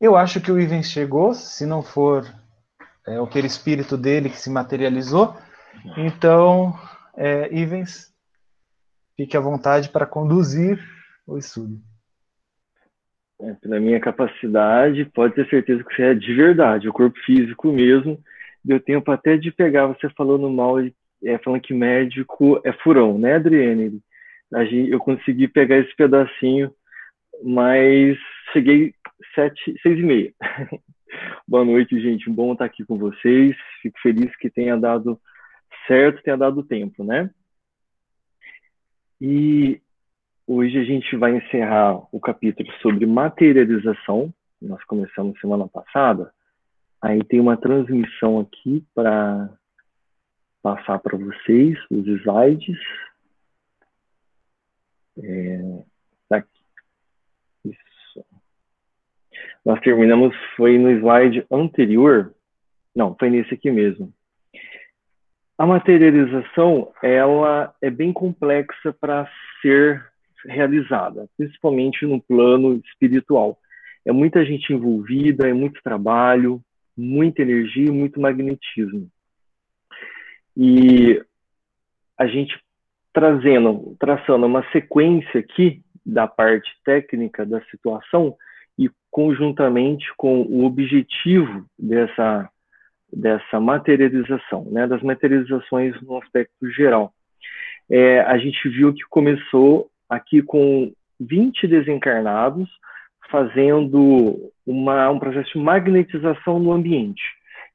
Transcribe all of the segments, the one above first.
Eu acho que o Ivens chegou, se não for é, o perispírito dele que se materializou. Então, é, Ivens, fique à vontade para conduzir o estudo. É, pela minha capacidade, pode ter certeza que você é de verdade, o corpo físico mesmo. Deu tempo até de pegar você falando mal, é, falando que médico é furão, né, Adriane? Eu consegui pegar esse pedacinho, mas cheguei sete, seis e meia. Boa noite, gente. Bom estar aqui com vocês. Fico feliz que tenha dado certo, tenha dado tempo, né? E Hoje a gente vai encerrar o capítulo sobre materialização. Nós começamos semana passada. Aí tem uma transmissão aqui para passar para vocês os slides. É, tá aqui. Isso. Nós terminamos, foi no slide anterior. Não, foi nesse aqui mesmo. A materialização, ela é bem complexa para ser realizada, principalmente no plano espiritual. É muita gente envolvida, é muito trabalho, muita energia, muito magnetismo. E a gente trazendo, traçando uma sequência aqui da parte técnica da situação e conjuntamente com o objetivo dessa dessa materialização, né, das materializações no aspecto geral. É, a gente viu que começou aqui com 20 desencarnados fazendo uma, um processo de magnetização no ambiente.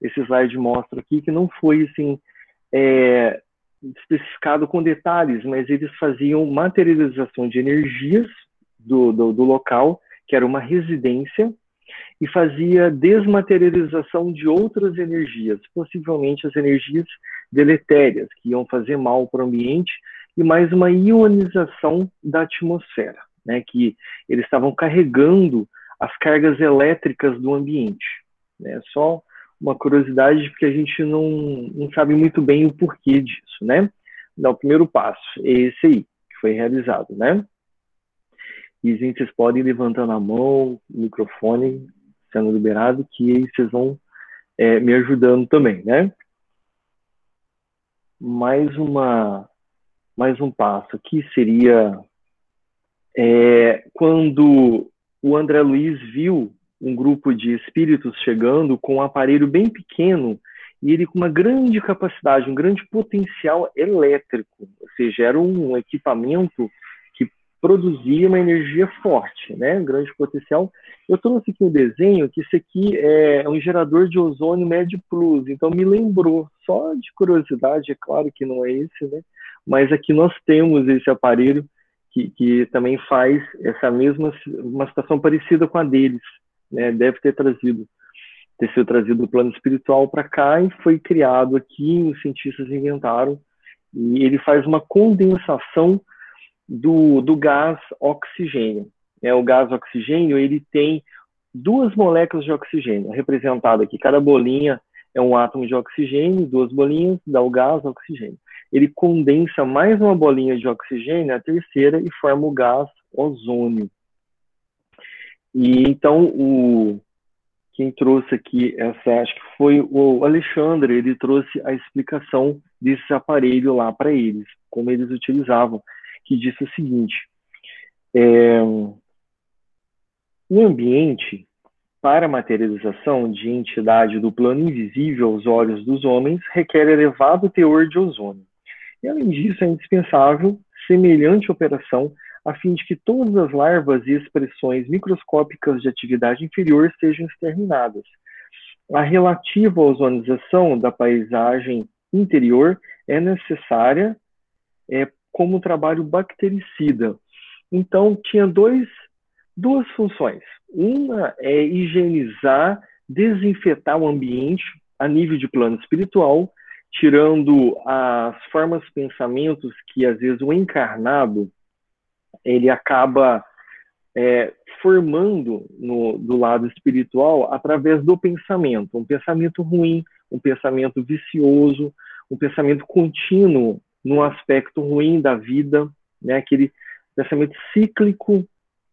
Esse slide mostra aqui que não foi assim é, especificado com detalhes, mas eles faziam materialização de energias do, do, do local, que era uma residência, e fazia desmaterialização de outras energias, possivelmente as energias deletérias, que iam fazer mal para o ambiente, e mais uma ionização da atmosfera, né, que eles estavam carregando as cargas elétricas do ambiente. Né, só uma curiosidade, porque a gente não, não sabe muito bem o porquê disso, né? Não, o primeiro passo é esse aí, que foi realizado, né? E, gente, vocês podem ir levantando a mão, o microfone sendo liberado, que aí vocês vão é, me ajudando também, né? Mais uma mais um passo aqui seria é, quando o André Luiz viu um grupo de espíritos chegando com um aparelho bem pequeno e ele com uma grande capacidade, um grande potencial elétrico, ou seja, era um equipamento que produzia uma energia forte, né? Um grande potencial. Eu trouxe aqui um desenho que esse aqui é um gerador de ozônio médio plus, então me lembrou, só de curiosidade, é claro que não é esse, né? mas aqui nós temos esse aparelho que, que também faz essa mesma uma situação parecida com a deles, né? Deve ter trazido ter sido trazido do plano espiritual para cá e foi criado aqui, os cientistas inventaram e ele faz uma condensação do, do gás oxigênio. É, o gás oxigênio ele tem duas moléculas de oxigênio, representado aqui. Cada bolinha é um átomo de oxigênio, duas bolinhas dá o gás oxigênio ele condensa mais uma bolinha de oxigênio, a terceira, e forma o gás ozônio. E então o quem trouxe aqui essa, acho que foi o Alexandre, ele trouxe a explicação desse aparelho lá para eles, como eles utilizavam, que disse o seguinte: é, o ambiente para a materialização de entidade do plano invisível aos olhos dos homens requer elevado teor de ozônio. E, além disso, é indispensável semelhante operação a fim de que todas as larvas e expressões microscópicas de atividade inferior sejam exterminadas. A relativa ozonização da paisagem interior é necessária é, como trabalho bactericida. Então, tinha dois, duas funções. Uma é higienizar, desinfetar o ambiente a nível de plano espiritual, tirando as formas pensamentos que às vezes o encarnado ele acaba é, formando no, do lado espiritual através do pensamento, um pensamento ruim, um pensamento vicioso, um pensamento contínuo no aspecto ruim da vida, né? Aquele pensamento cíclico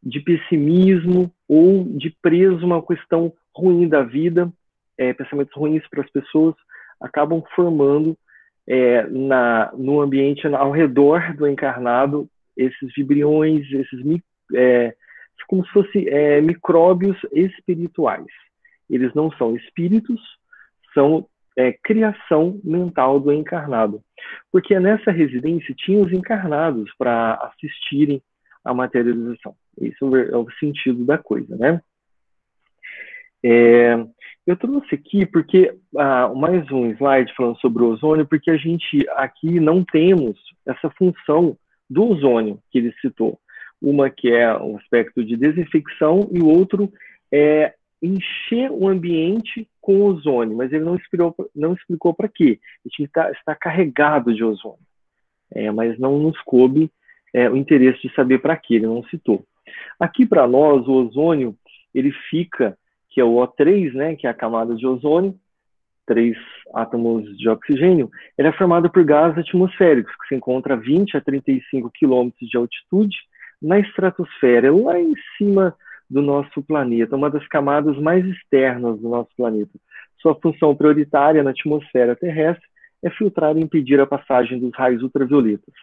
de pessimismo, ou de preso uma questão ruim da vida, é, pensamentos ruins para as pessoas, acabam formando é, na, no ambiente ao redor do encarnado esses vibriões, esses é, como se fossem é, micróbios espirituais. Eles não são espíritos, são é, criação mental do encarnado. Porque nessa residência tinha os encarnados para assistirem à materialização. Esse é o sentido da coisa, né? É, eu trouxe aqui porque ah, mais um slide falando sobre o ozônio, porque a gente aqui não temos essa função do ozônio que ele citou. Uma que é um aspecto de desinfecção e o outro é encher o ambiente com ozônio, mas ele não explicou, não explicou para quê. A gente está carregado de ozônio, é, mas não nos coube é, o interesse de saber para quê, ele não citou. Aqui para nós, o ozônio, ele fica, que é o O3, né, que é a camada de ozônio, três átomos de oxigênio, ele é formado por gases atmosféricos, que se encontra a 20 a 35 quilômetros de altitude na estratosfera, lá em cima do nosso planeta, uma das camadas mais externas do nosso planeta. Sua função prioritária na atmosfera terrestre é filtrar e impedir a passagem dos raios ultravioletas,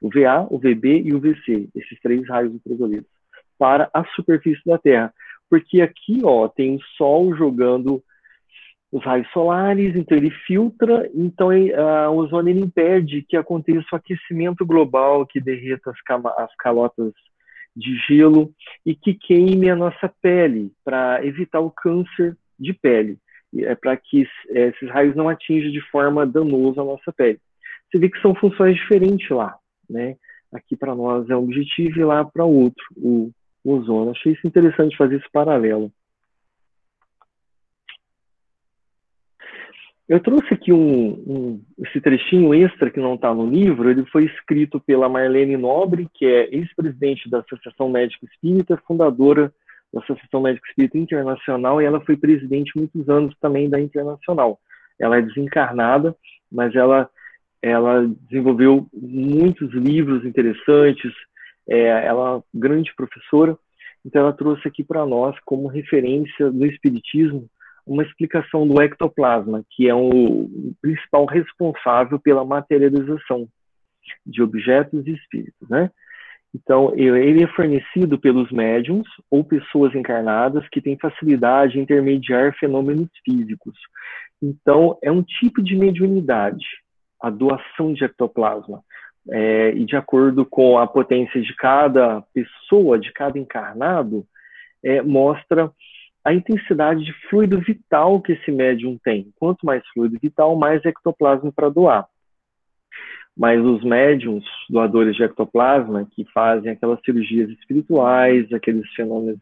o VA, o VB e o VC, esses três raios ultravioletas, para a superfície da Terra. Porque aqui ó, tem o Sol jogando os raios solares, então ele filtra, então a ozônio impede que aconteça o aquecimento global, que derreta as, as calotas de gelo e que queime a nossa pele para evitar o câncer de pele, é para que esses raios não atinjam de forma danosa a nossa pele. Você vê que são funções diferentes lá, né? Aqui para nós é um objetivo e lá para outro, o, o ozônio. Achei isso interessante fazer esse paralelo. Eu trouxe aqui um, um, esse trechinho extra que não está no livro. Ele foi escrito pela Marlene Nobre, que é ex-presidente da Associação Médica Espírita, fundadora da Associação Médica Espírita Internacional, e ela foi presidente muitos anos também da Internacional. Ela é desencarnada, mas ela, ela desenvolveu muitos livros interessantes. É, ela é uma grande professora, então ela trouxe aqui para nós como referência no Espiritismo uma explicação do ectoplasma, que é o principal responsável pela materialização de objetos e espíritos, né? Então, ele é fornecido pelos médiums ou pessoas encarnadas que têm facilidade em intermediar fenômenos físicos. Então, é um tipo de mediunidade, a doação de ectoplasma. É, e de acordo com a potência de cada pessoa, de cada encarnado, é, mostra a intensidade de fluido vital que esse médium tem. Quanto mais fluido vital, mais ectoplasma para doar. Mas os médiums doadores de ectoplasma, que fazem aquelas cirurgias espirituais, aqueles fenômenos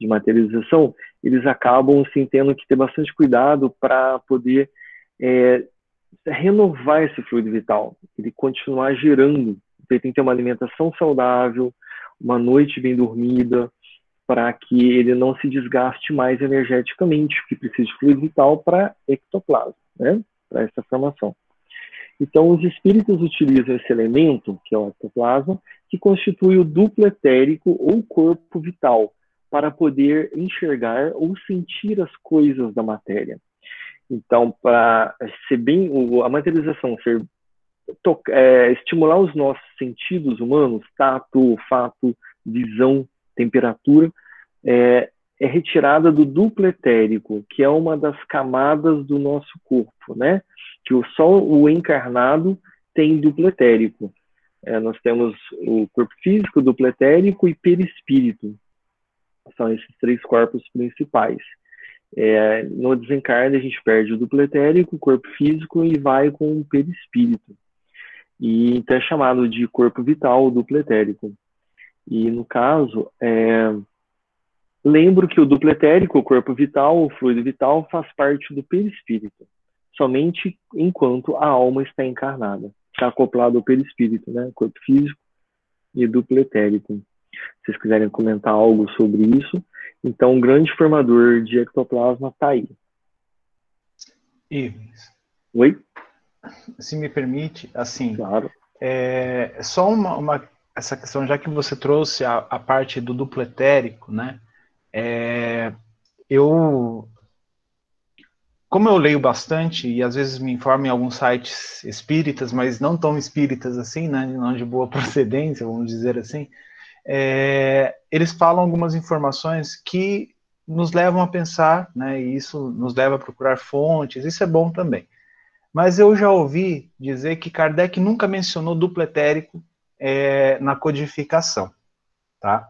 de materialização, eles acabam sim tendo que ter bastante cuidado para poder é, renovar esse fluido vital, ele continuar gerando. Ele tem que ter uma alimentação saudável, uma noite bem dormida, para que ele não se desgaste mais energeticamente, que precisa de fluido vital para ectoplasma, né? para essa formação. Então, os espíritos utilizam esse elemento, que é o ectoplasma, que constitui o duplo etérico ou corpo vital, para poder enxergar ou sentir as coisas da matéria. Então, para ser bem, a materialização ser é, estimular os nossos sentidos humanos, tato, olfato, visão, temperatura é, é retirada do duplo etérico, que é uma das camadas do nosso corpo, né? Que o só o encarnado tem duplo etérico. É, nós temos o corpo físico, duplo etérico e perispírito. São esses três corpos principais. É, no desencarne, a gente perde o duplo etérico, o corpo físico e vai com o perispírito. E então é chamado de corpo vital, duplo etérico. E no caso, é, lembro que o duplo etérico, o corpo vital, o fluido vital, faz parte do perispírito, somente enquanto a alma está encarnada. Está acoplado ao perispírito, né? Corpo físico e duplo etérico. Se vocês quiserem comentar algo sobre isso, então um grande formador de ectoplasma está aí. Ivens. Oi? Se me permite, assim, claro. é, só uma, uma essa questão, já que você trouxe a, a parte do duplo etérico, né? é, eu, como eu leio bastante e às vezes me informo em alguns sites espíritas, mas não tão espíritas assim, né, não de boa procedência, vamos dizer assim, é, eles falam algumas informações que nos levam a pensar, né, e isso nos leva a procurar fontes, isso é bom também. Mas eu já ouvi dizer que Kardec nunca mencionou duplo etérico é, na codificação, tá?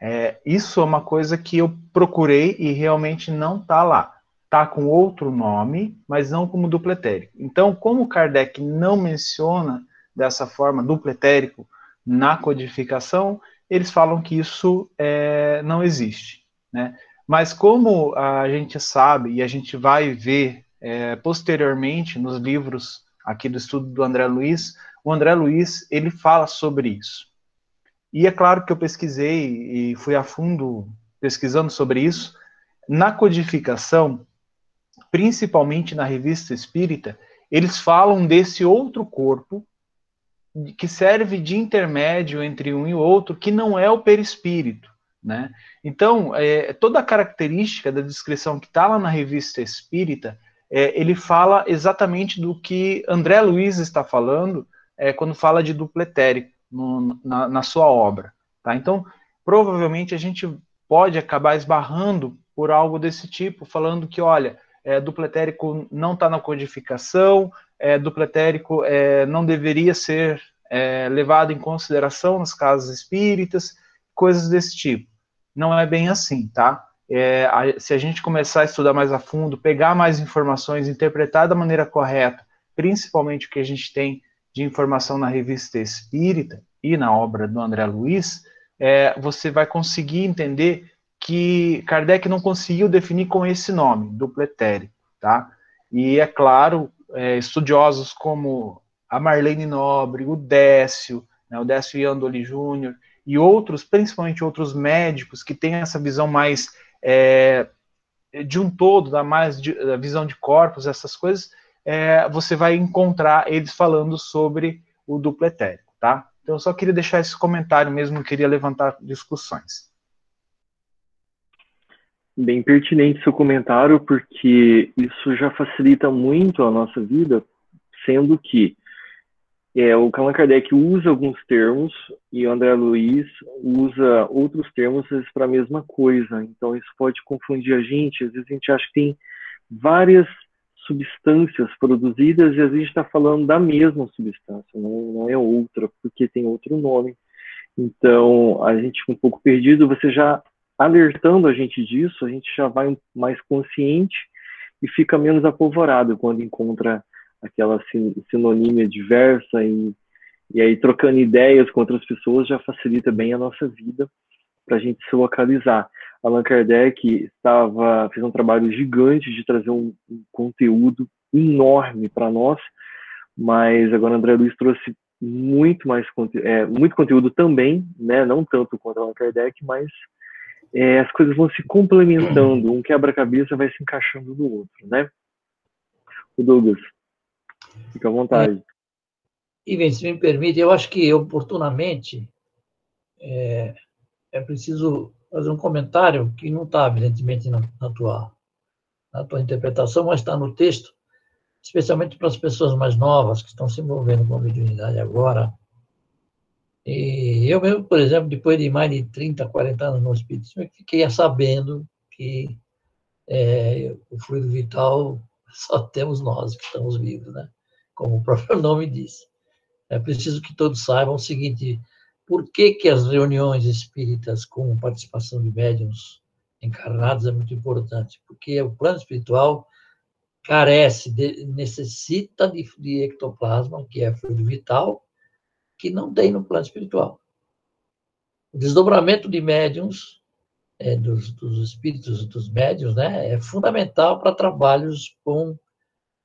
É, isso é uma coisa que eu procurei e realmente não está lá. Está com outro nome, mas não como duplo etérico. Então, como Kardec não menciona dessa forma duplo etérico na codificação, eles falam que isso é, não existe. Né? Mas como a gente sabe e a gente vai ver é, posteriormente nos livros aqui do estudo do André Luiz, o André Luiz ele fala sobre isso. E é claro que eu pesquisei e fui a fundo pesquisando sobre isso. Na codificação, principalmente na revista Espírita, eles falam desse outro corpo que serve de intermédio entre um e outro, que não é o perispírito. Né? Então, é, toda a característica da descrição que está lá na revista Espírita, é, ele fala exatamente do que André Luiz está falando é, quando fala de duplo etérico no, na, na, sua obra. Tá? Então, provavelmente a gente pode acabar esbarrando por algo desse tipo, falando que, olha, é, duplo etérico não está na codificação, é, duplo etérico é, não deveria ser é, levado em consideração nas casas espíritas, coisas desse tipo. Não é bem assim, tá? É, a, se a gente começar a estudar mais a fundo, pegar mais informações, interpretar da maneira correta, principalmente o que a gente tem de informação na revista Espírita e na obra do André Luiz, é, você vai conseguir entender que Kardec não conseguiu definir com esse nome, duplo etérico, tá? E é claro, é, estudiosos como a Marlene Nobre, o Décio, né, o Décio Iandoli Júnior, e outros, principalmente outros médicos que têm essa visão mais é, de um todo, da mais de, da visão de corpos, essas coisas, é, você vai encontrar eles falando sobre o duplo etérico, tá? Então, eu só queria deixar esse comentário mesmo, queria levantar discussões. Bem pertinente seu comentário, porque isso já facilita muito a nossa vida, sendo que é, o Allan Kardec usa alguns termos e o André Luiz usa outros termos para a mesma coisa. Então, isso pode confundir a gente. Às vezes a gente acha que tem várias substâncias produzidas e a gente está falando da mesma substância, não, não é outra, porque tem outro nome. Então, a gente fica um pouco perdido. Você já alertando a gente disso, a gente já vai mais consciente e fica menos apavorado quando encontra aquela sinonímia diversa e, e aí trocando ideias com outras pessoas já facilita bem a nossa vida para a gente se localizar. Allan Kardec estava fez um trabalho gigante de trazer um, um conteúdo enorme para nós, mas agora André Luiz trouxe muito mais é, muito conteúdo também, né? Não tanto quanto Allan Kardec, mas é, as coisas vão se complementando, um quebra-cabeça vai se encaixando no outro, né? O Douglas, fica à vontade. E, bem, se me permite, eu acho que oportunamente é, é preciso fazer um comentário que não está, evidentemente, na, na, tua, na tua interpretação, mas está no texto, especialmente para as pessoas mais novas que estão se envolvendo com a mediunidade agora, e eu mesmo, por exemplo, depois de mais de 30, 40 anos no Espiritismo, fiquei sabendo que é, o fluido vital só temos nós que estamos vivos, né? Como o próprio nome diz. É preciso que todos saibam o seguinte: por que, que as reuniões espíritas com participação de médiums encarnados é muito importante? Porque o plano espiritual carece, de, necessita de, de ectoplasma, que é fluido vital, que não tem no plano espiritual. O desdobramento de médiums, é, dos, dos, espíritos dos médiums, né, é fundamental para trabalhos com,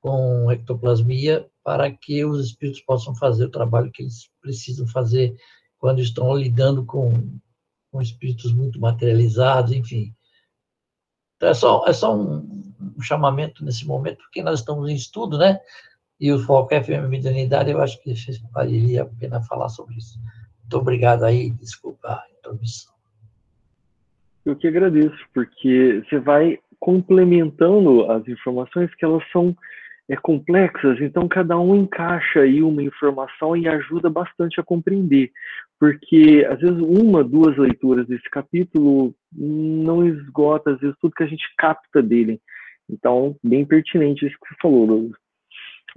com ectoplasmia, para que os espíritos possam fazer o trabalho que eles precisam fazer quando estão lidando com, com espíritos muito materializados, enfim. Então, é só, é só um, um chamamento nesse momento, porque nós estamos em estudo, né? e o foco a feminilidade, eu acho que valeria a pena falar sobre isso. Muito obrigado aí, desculpa a intromissão. Eu que agradeço, porque você vai complementando as informações que elas são é, complexas, então cada um encaixa aí uma informação e ajuda bastante a compreender, porque às vezes uma, duas leituras desse capítulo não esgota, às vezes, tudo que a gente capta dele. Então, bem pertinente isso que você falou, Douglas.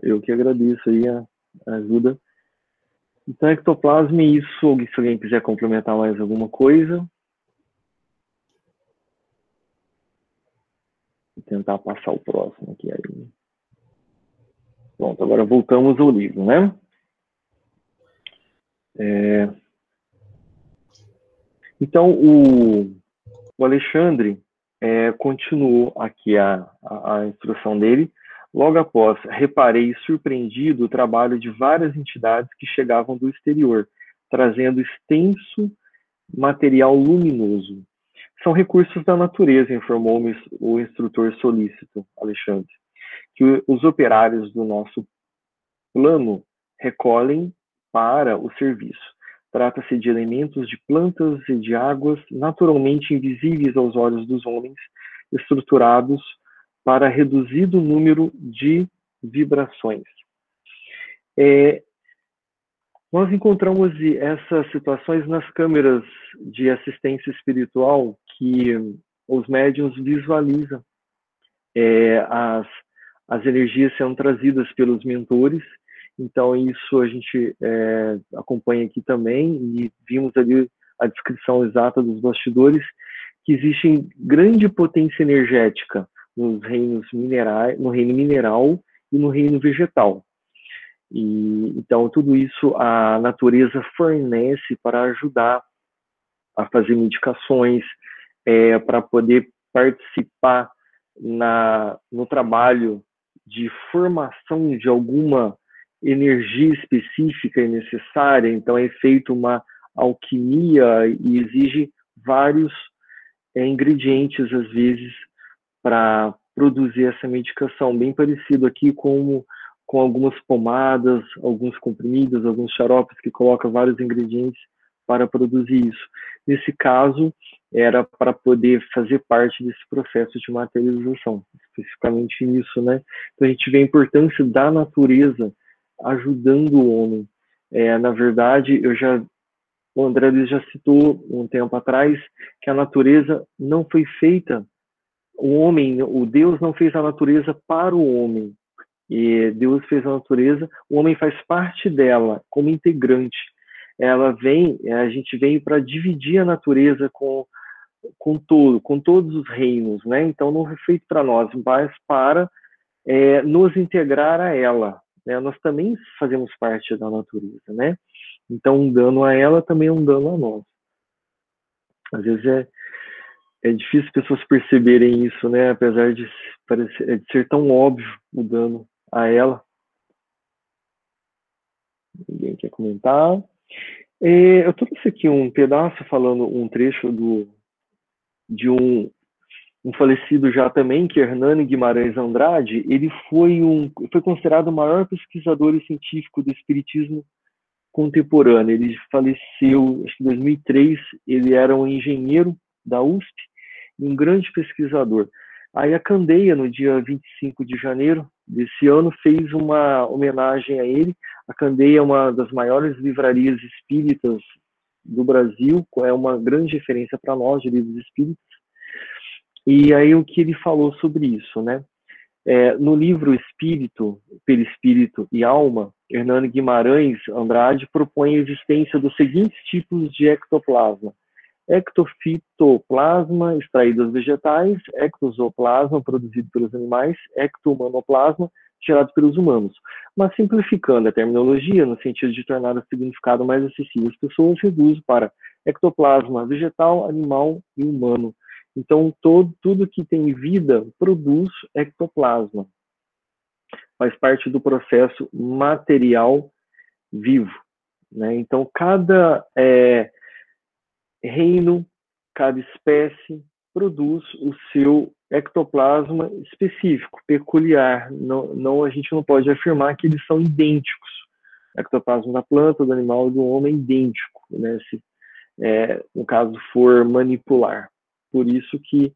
Eu que agradeço aí a, a ajuda. Então, ectoplasma e isso, se alguém quiser complementar mais alguma coisa. Vou tentar passar o próximo aqui aí. Pronto, agora voltamos ao livro, né? É... Então, o, o Alexandre é, continuou aqui a, a, a, instrução dele. Logo após, reparei surpreendido o trabalho de várias entidades que chegavam do exterior, trazendo extenso material luminoso. São recursos da natureza, informou-me o instrutor solícito, Alexandre que os operários do nosso plano recolhem para o serviço. Trata-se de elementos de plantas e de águas naturalmente invisíveis aos olhos dos homens, estruturados para reduzido número de vibrações. É, nós encontramos essas situações nas câmeras de assistência espiritual que os médiums visualizam é, as as energias sendo trazidas pelos mentores. Então, isso a gente é, acompanha aqui também e vimos ali a descrição exata dos bastidores, que existe grande potência energética nos reinos minerais, no reino mineral e no reino vegetal. E, então, tudo isso a natureza fornece para ajudar a fazer medicações, é, para poder participar na, no trabalho de formação de alguma energia específica e necessária, então é feita uma alquimia e exige vários é, ingredientes, às vezes, para produzir essa medicação, bem parecido aqui com, com algumas pomadas, alguns comprimidos, alguns xaropes que colocam vários ingredientes para produzir isso. Nesse caso, era para poder fazer parte desse processo de materialização, especificamente nisso, né? Então a gente vê a importância da natureza ajudando o homem. É, na verdade, eu já o André Luiz já citou um tempo atrás que a natureza não foi feita o homem, o Deus não fez a natureza para o homem. E Deus fez a natureza, o homem faz parte dela como integrante ela vem, a gente veio para dividir a natureza com com todo, com todos os reinos, né? Então não foi feito para nós, mas para é, nos integrar a ela. Né? Nós também fazemos parte da natureza, né? Então um dano a ela também é um dano a nós. Às vezes é é difícil pessoas perceberem isso, né? Apesar de, parecer, de ser tão óbvio o dano a ela. Ninguém quer comentar? É, eu trouxe aqui um pedaço falando um trecho do, de um, um falecido já também, que é Hernani Guimarães Andrade. Ele foi, um, foi considerado o maior pesquisador e científico do espiritismo contemporâneo. Ele faleceu acho que em 2003. Ele era um engenheiro da USP e um grande pesquisador. Aí a Candeia, no dia 25 de janeiro desse ano, fez uma homenagem a ele. A Candeia é uma das maiores livrarias espíritas do Brasil, é uma grande referência para nós de livros espíritas. E aí o que ele falou sobre isso, né? É, no livro Espírito, Perispírito e Alma, Hernando Guimarães Andrade propõe a existência dos seguintes tipos de ectoplasma: ectofitoplasma extraído dos vegetais, ectosoplasma produzido pelos animais, ectohumanoplasma gerado pelos humanos. Mas simplificando a terminologia, no sentido de tornar o significado mais acessível às pessoas, reduzo para ectoplasma vegetal, animal e humano. Então, todo, tudo que tem vida produz ectoplasma. Faz parte do processo material vivo. Né? Então, cada é, reino, cada espécie produz o seu ectoplasma específico, peculiar. Não, não, a gente não pode afirmar que eles são idênticos. O ectoplasma da planta, do animal e do homem é idêntico, né? Se, é, no caso for manipular. Por isso que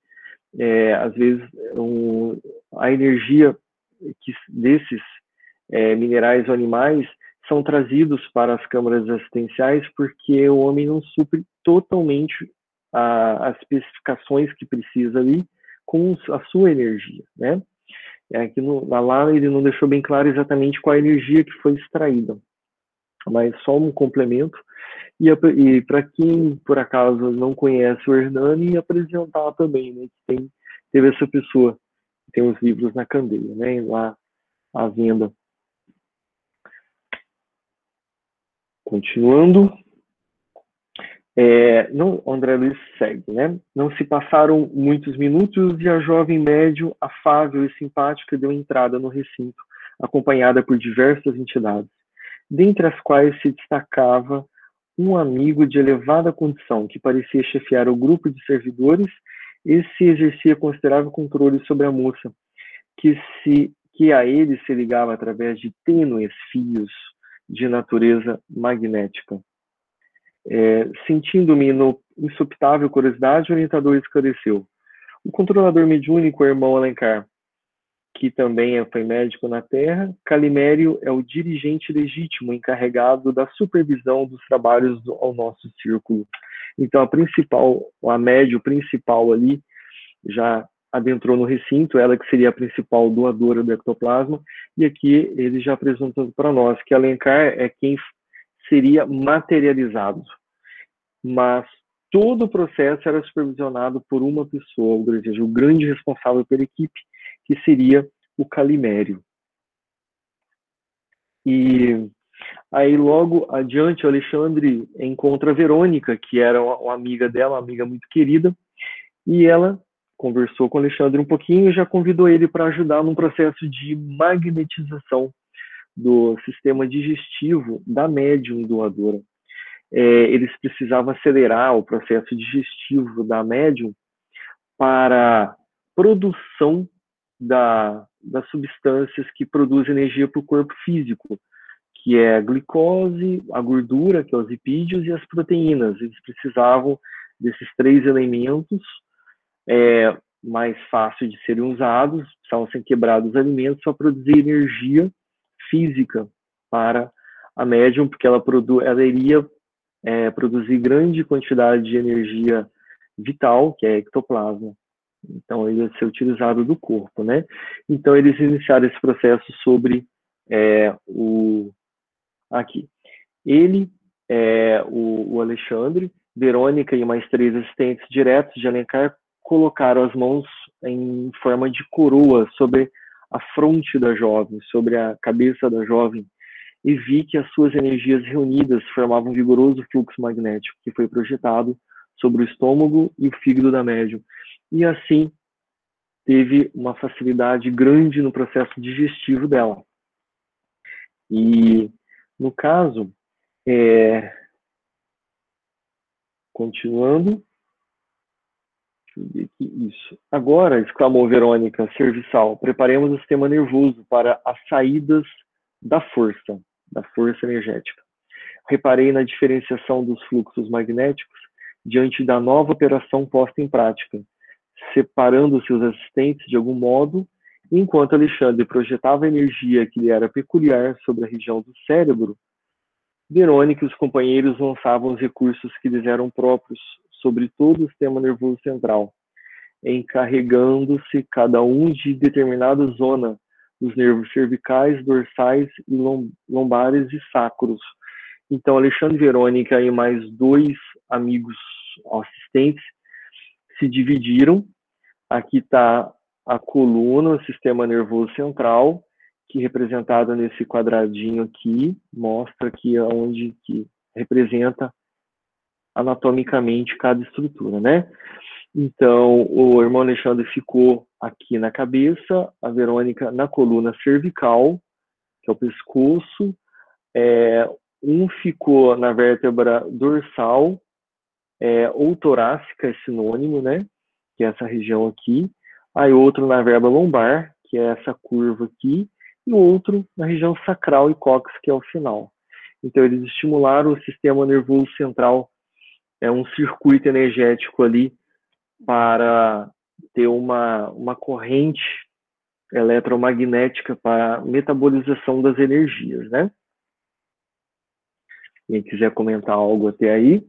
é, às vezes um, a energia que, desses é, minerais ou animais são trazidos para as câmaras assistenciais porque o homem não supre totalmente a, as especificações que precisa ali com a sua energia, né? Aqui no, lá ele não deixou bem claro exatamente qual a energia que foi extraída, mas só um complemento. E, e para quem por acaso não conhece o Hernani, apresentar também, né? Que tem, teve essa pessoa, tem os livros na candeia, né? Lá à venda. Continuando, é, não, André Luiz segue, né? Não se passaram muitos minutos e a jovem médio, afável e simpática, deu entrada no recinto, acompanhada por diversas entidades, dentre as quais se destacava um amigo de elevada condição, que parecia chefiar o grupo de servidores e se exercia considerável controle sobre a moça, que, se, que a ele se ligava através de tênues fios de natureza magnética. É, Sentindo-me no insupitável curiosidade, o orientador esclareceu. O controlador mediúnico o irmão Alencar, que também foi médico na Terra. Calimério é o dirigente legítimo encarregado da supervisão dos trabalhos do, ao nosso círculo. Então, a principal, a médio principal ali, já adentrou no recinto, ela que seria a principal doadora do ectoplasma, e aqui ele já apresentou para nós que Alencar é quem seria materializado, mas todo o processo era supervisionado por uma pessoa, ou seja, o grande responsável pela equipe, que seria o Calimério. E aí logo adiante o Alexandre encontra a Verônica, que era uma amiga dela, uma amiga muito querida, e ela conversou com o Alexandre um pouquinho e já convidou ele para ajudar num processo de magnetização do sistema digestivo da médium doadora. É, eles precisavam acelerar o processo digestivo da médium para produção da, das substâncias que produzem energia para o corpo físico, que é a glicose, a gordura, que é os lipídios, e as proteínas. Eles precisavam desses três elementos é, mais fácil de serem usados, precisavam ser quebrados os alimentos para produzir energia física para a médium, porque ela, produ ela iria é, produzir grande quantidade de energia vital, que é ectoplasma. Então, ele ia ser utilizado do corpo, né? Então, eles iniciaram esse processo sobre é, o... Aqui. Ele, é, o, o Alexandre, Verônica e mais três assistentes diretos de Alencar colocaram as mãos em forma de coroa sobre a fronte da jovem, sobre a cabeça da jovem, e vi que as suas energias reunidas formavam um vigoroso fluxo magnético que foi projetado sobre o estômago e o fígado da médium. E assim teve uma facilidade grande no processo digestivo dela. E no caso, é... continuando. Isso. Agora, exclamou Verônica, serviçal, preparemos o sistema nervoso para as saídas da força, da força energética. Reparei na diferenciação dos fluxos magnéticos diante da nova operação posta em prática, separando seus assistentes de algum modo, enquanto Alexandre projetava a energia que lhe era peculiar sobre a região do cérebro, Verônica e os companheiros lançavam os recursos que lhes eram próprios sobre todo o sistema nervoso central, encarregando-se cada um de determinada zona dos nervos cervicais, dorsais e lombares e sacros. Então, Alexandre Verônica e mais dois amigos assistentes se dividiram. Aqui está a coluna, o sistema nervoso central, que representada nesse quadradinho aqui, mostra aqui onde que representa anatomicamente cada estrutura, né? Então, o irmão Alexandre ficou aqui na cabeça, a Verônica na coluna cervical, que é o pescoço, é, um ficou na vértebra dorsal, é, ou torácica é sinônimo, né? Que é essa região aqui. Aí outro na vértebra lombar, que é essa curva aqui, e outro na região sacral e cóccix, que é o final. Então, eles estimularam o sistema nervoso central é um circuito energético ali para ter uma, uma corrente eletromagnética para metabolização das energias, né? Quem quiser comentar algo até aí.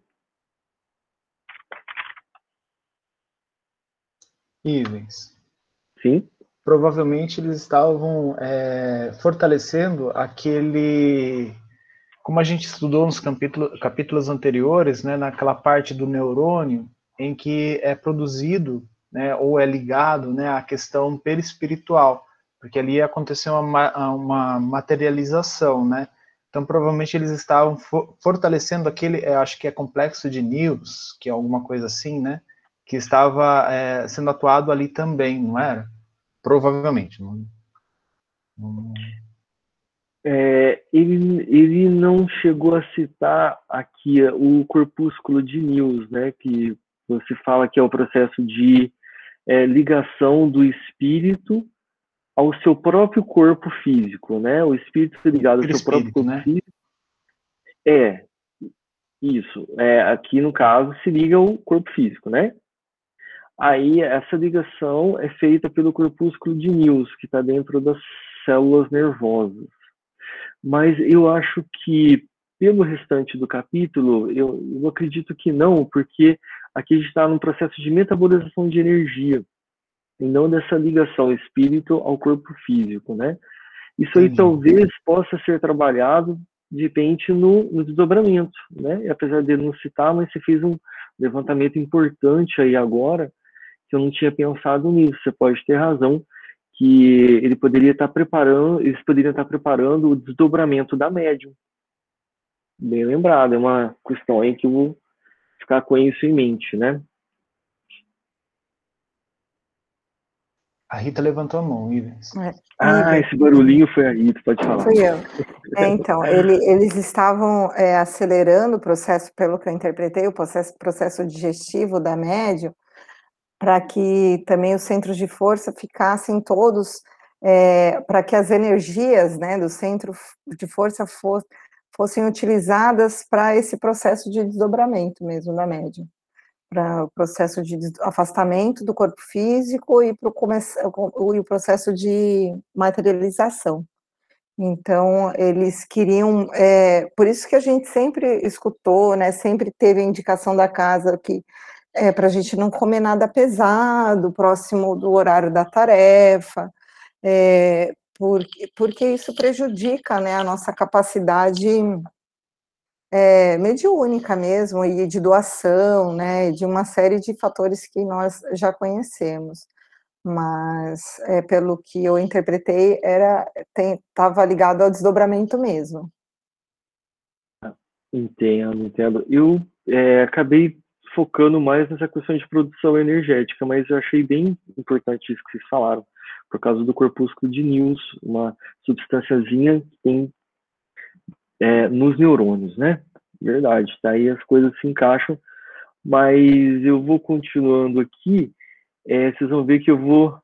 Ivens. Sim. Provavelmente eles estavam é, fortalecendo aquele. Como a gente estudou nos capítulo, capítulos anteriores, né, naquela parte do neurônio, em que é produzido né, ou é ligado né, à questão perispiritual, porque ali aconteceu uma, uma materialização, né? Então, provavelmente eles estavam fortalecendo aquele, acho que é complexo de News, que é alguma coisa assim, né? Que estava é, sendo atuado ali também, não era? Provavelmente. Não, não... É, ele, ele não chegou a citar aqui o corpúsculo de News, né? Que você fala que é o processo de é, ligação do espírito ao seu próprio corpo físico, né? O espírito ligado ao seu próprio corpo né? físico. É, isso. É, aqui, no caso, se liga ao corpo físico, né? Aí, essa ligação é feita pelo corpúsculo de Nils, que está dentro das células nervosas. Mas eu acho que, pelo restante do capítulo, eu, eu acredito que não, porque aqui a gente está num processo de metabolização de energia e não dessa ligação espírito ao corpo físico, né? Isso aí talvez possa ser trabalhado de repente no, no, desdobramento, né? E apesar dele não citar, mas você fez um levantamento importante aí agora que eu não tinha pensado nisso. Você pode ter razão que ele poderia estar preparando, eles poderiam estar preparando o desdobramento da médium. Bem lembrado, é uma questão aí que eu vou ficar com isso em mente, né? A Rita levantou a mão, Ivens. É. Ah, esse barulhinho foi a Rita, pode falar. Fui eu. É, então, ele, eles estavam é, acelerando o processo, pelo que eu interpretei, o processo, processo digestivo da médio, para que também os centros de força ficassem todos, é, para que as energias né, do centro de força for, fossem utilizadas para esse processo de desdobramento mesmo da média para o processo de afastamento do corpo físico e o processo de materialização. Então, eles queriam, é, por isso que a gente sempre escutou, né, sempre teve a indicação da casa que é para a gente não comer nada pesado, próximo do horário da tarefa, é, porque, porque isso prejudica né, a nossa capacidade é, mediúnica mesmo, e de doação, né, de uma série de fatores que nós já conhecemos. Mas, é, pelo que eu interpretei, era estava ligado ao desdobramento mesmo. Entendo, entendo. Eu é, acabei focando mais nessa questão de produção energética, mas eu achei bem importante isso que vocês falaram, por causa do corpúsculo de Nils, uma substânciazinha que tem é, nos neurônios, né? Verdade, daí as coisas se encaixam, mas eu vou continuando aqui, é, vocês vão ver que eu vou,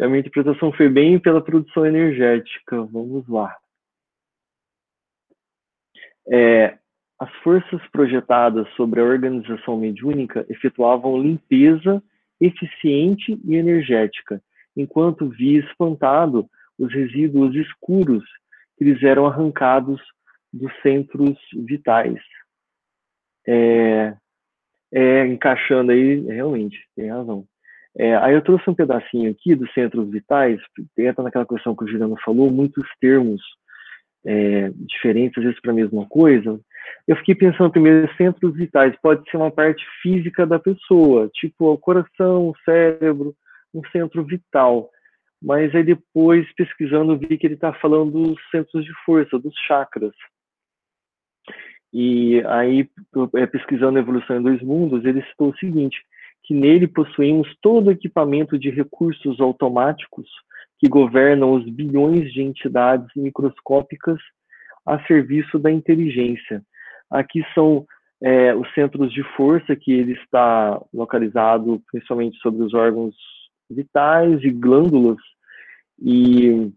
a minha interpretação foi bem pela produção energética, vamos lá. É, as forças projetadas sobre a organização mediúnica efetuavam limpeza eficiente e energética, enquanto via espantado os resíduos escuros que lhes eram arrancados dos centros vitais. É, é, encaixando aí, realmente, tem razão. É, aí eu trouxe um pedacinho aqui dos centros vitais, entra naquela questão que o Juliano falou, muitos termos é, diferentes, às vezes para a mesma coisa. Eu fiquei pensando primeiro, centros vitais, pode ser uma parte física da pessoa, tipo o coração, o cérebro, um centro vital. Mas aí depois, pesquisando, vi que ele está falando dos centros de força, dos chakras. E aí, é, pesquisando a evolução em dois mundos, ele citou o seguinte, que nele possuímos todo o equipamento de recursos automáticos que governam os bilhões de entidades microscópicas a serviço da inteligência. Aqui são é, os centros de força que ele está localizado principalmente sobre os órgãos vitais e glândulas e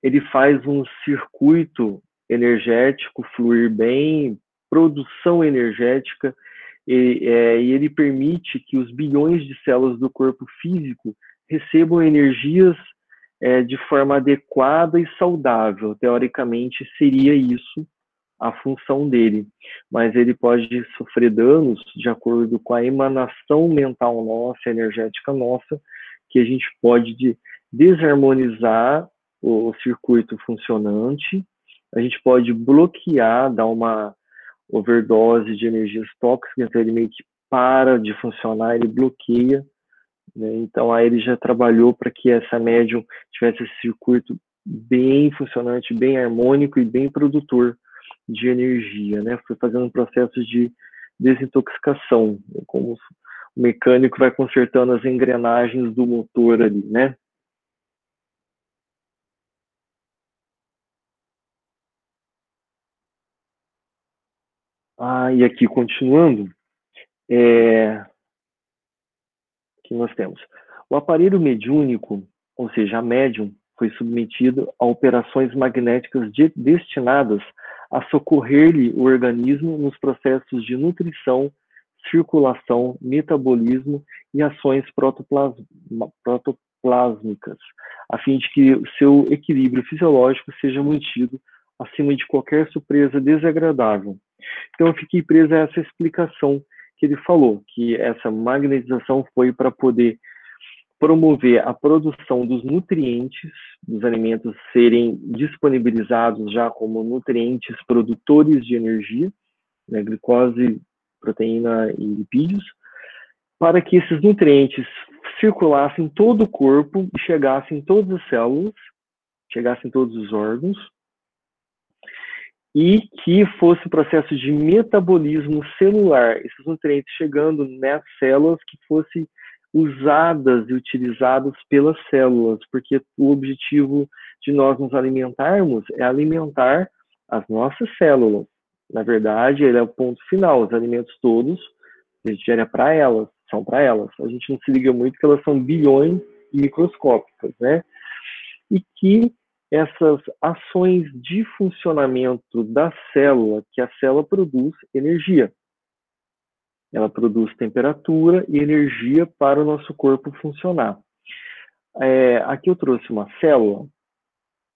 ele faz um circuito energético fluir bem, produção energética, e, é, e ele permite que os bilhões de células do corpo físico recebam energias é, de forma adequada e saudável. Teoricamente, seria isso a função dele, mas ele pode sofrer danos de acordo com a emanação mental nossa, energética nossa, que a gente pode desarmonizar o circuito funcionante, a gente pode bloquear, dar uma overdose de energias tóxicas, então ele meio que para de funcionar, ele bloqueia. Né? Então, aí ele já trabalhou para que essa médium tivesse esse circuito bem funcionante, bem harmônico e bem produtor de energia. Né? Foi fazendo um processo de desintoxicação, como o mecânico vai consertando as engrenagens do motor ali, né? Ah, e aqui continuando, é, que nós temos? O aparelho mediúnico, ou seja, a médium, foi submetido a operações magnéticas de, destinadas a socorrer-lhe o organismo nos processos de nutrição, circulação, metabolismo e ações protoplásmicas, a fim de que o seu equilíbrio fisiológico seja mantido acima de qualquer surpresa desagradável. Então eu fiquei preso a essa explicação que ele falou, que essa magnetização foi para poder promover a produção dos nutrientes dos alimentos serem disponibilizados já como nutrientes produtores de energia, né, glicose, proteína e lipídios, para que esses nutrientes circulassem todo o corpo e chegassem em todas as células, chegassem em todos os órgãos, e que fosse o processo de metabolismo celular, esses nutrientes chegando nas células que fossem usadas e utilizadas pelas células, porque o objetivo de nós nos alimentarmos é alimentar as nossas células. Na verdade, ele é o ponto final. Os alimentos todos, a gente gera para elas, são para elas. A gente não se liga muito que elas são bilhões microscópicas, né? E que essas ações de funcionamento da célula, que a célula produz energia. Ela produz temperatura e energia para o nosso corpo funcionar. É, aqui eu trouxe uma célula,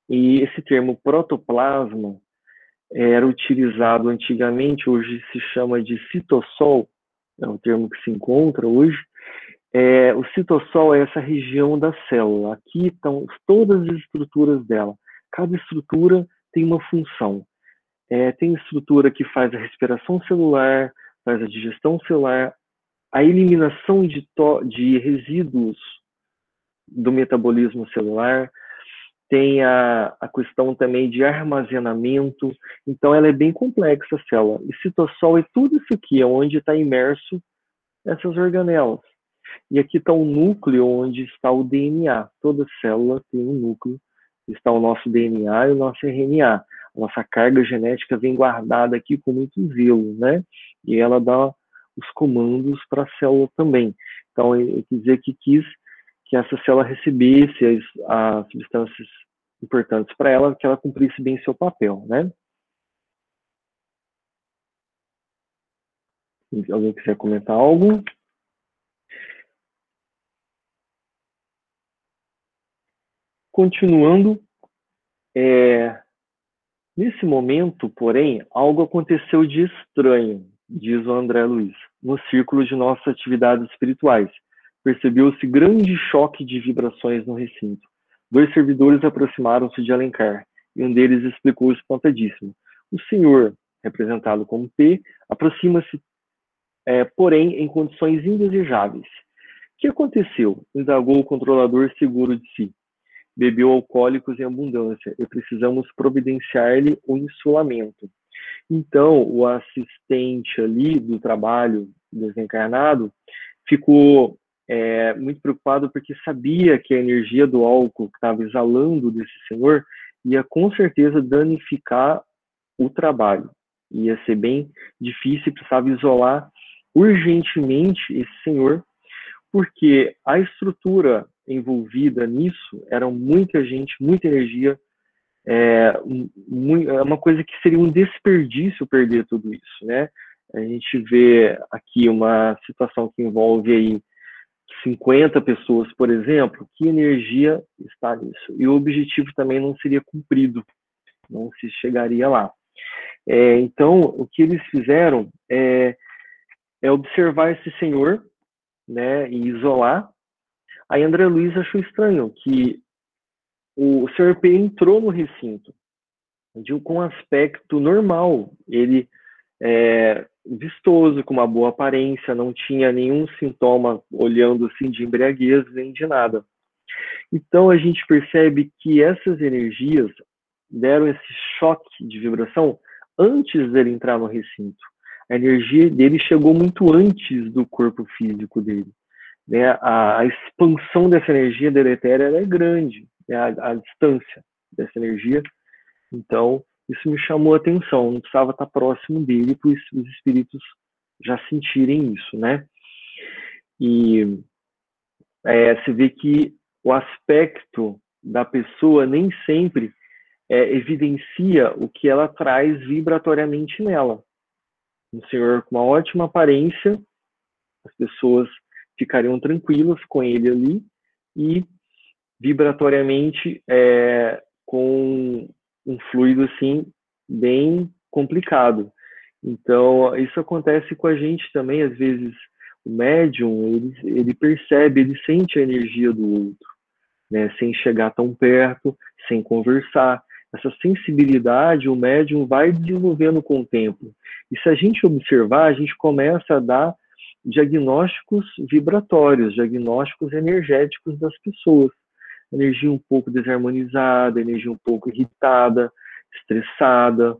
e esse termo protoplasma era utilizado antigamente, hoje se chama de citossol, é o termo que se encontra hoje, é, o citossol é essa região da célula. Aqui estão todas as estruturas dela. Cada estrutura tem uma função. É, tem estrutura que faz a respiração celular, faz a digestão celular, a eliminação de, de resíduos do metabolismo celular, tem a, a questão também de armazenamento. Então, ela é bem complexa a célula. E citossol é tudo isso aqui, é onde está imerso essas organelas. E aqui está o núcleo onde está o DNA. Toda célula tem um núcleo. Está o nosso DNA e o nosso RNA. A nossa carga genética vem guardada aqui com muito zelo, né? E ela dá os comandos para a célula também. Então, eu quis dizer que quis que essa célula recebesse as, as substâncias importantes para ela, que ela cumprisse bem seu papel, né? Alguém quiser comentar algo? Continuando, é, nesse momento, porém, algo aconteceu de estranho, diz o André Luiz, no círculo de nossas atividades espirituais. Percebeu-se grande choque de vibrações no recinto. Dois servidores aproximaram-se de Alencar, e um deles explicou espantadíssimo. O senhor, representado como P, aproxima-se, é, porém, em condições indesejáveis. O que aconteceu? indagou o controlador seguro de si bebeu alcoólicos em abundância e precisamos providenciar-lhe o insulamento. Então, o assistente ali do trabalho desencarnado ficou é, muito preocupado porque sabia que a energia do álcool que estava exalando desse senhor ia com certeza danificar o trabalho. Ia ser bem difícil, precisava isolar urgentemente esse senhor, porque a estrutura envolvida nisso, era muita gente, muita energia, é, é uma coisa que seria um desperdício perder tudo isso, né? A gente vê aqui uma situação que envolve aí 50 pessoas, por exemplo, que energia está nisso? E o objetivo também não seria cumprido, não se chegaria lá. É, então, o que eles fizeram é, é observar esse senhor né, e isolar. Aí André Luiz achou estranho que o senhor P entrou no recinto com um aspecto normal. Ele é, vistoso, com uma boa aparência, não tinha nenhum sintoma olhando assim de embriaguez nem de nada. Então a gente percebe que essas energias deram esse choque de vibração antes dele entrar no recinto. A energia dele chegou muito antes do corpo físico dele. Né? A, a expansão dessa energia deletéria é grande, né? a, a distância dessa energia. Então, isso me chamou a atenção. Não precisava estar próximo dele para os espíritos já sentirem isso, né? E é, se vê que o aspecto da pessoa nem sempre é, evidencia o que ela traz vibratoriamente nela. Um senhor com uma ótima aparência, as pessoas ficariam tranquilas com ele ali e vibratoriamente é, com um fluido assim bem complicado. Então, isso acontece com a gente também, às vezes o médium, ele, ele percebe, ele sente a energia do outro, né, sem chegar tão perto, sem conversar. Essa sensibilidade o médium vai desenvolvendo com o tempo. E se a gente observar, a gente começa a dar diagnósticos vibratórios, diagnósticos energéticos das pessoas energia um pouco desarmonizada, energia um pouco irritada, estressada.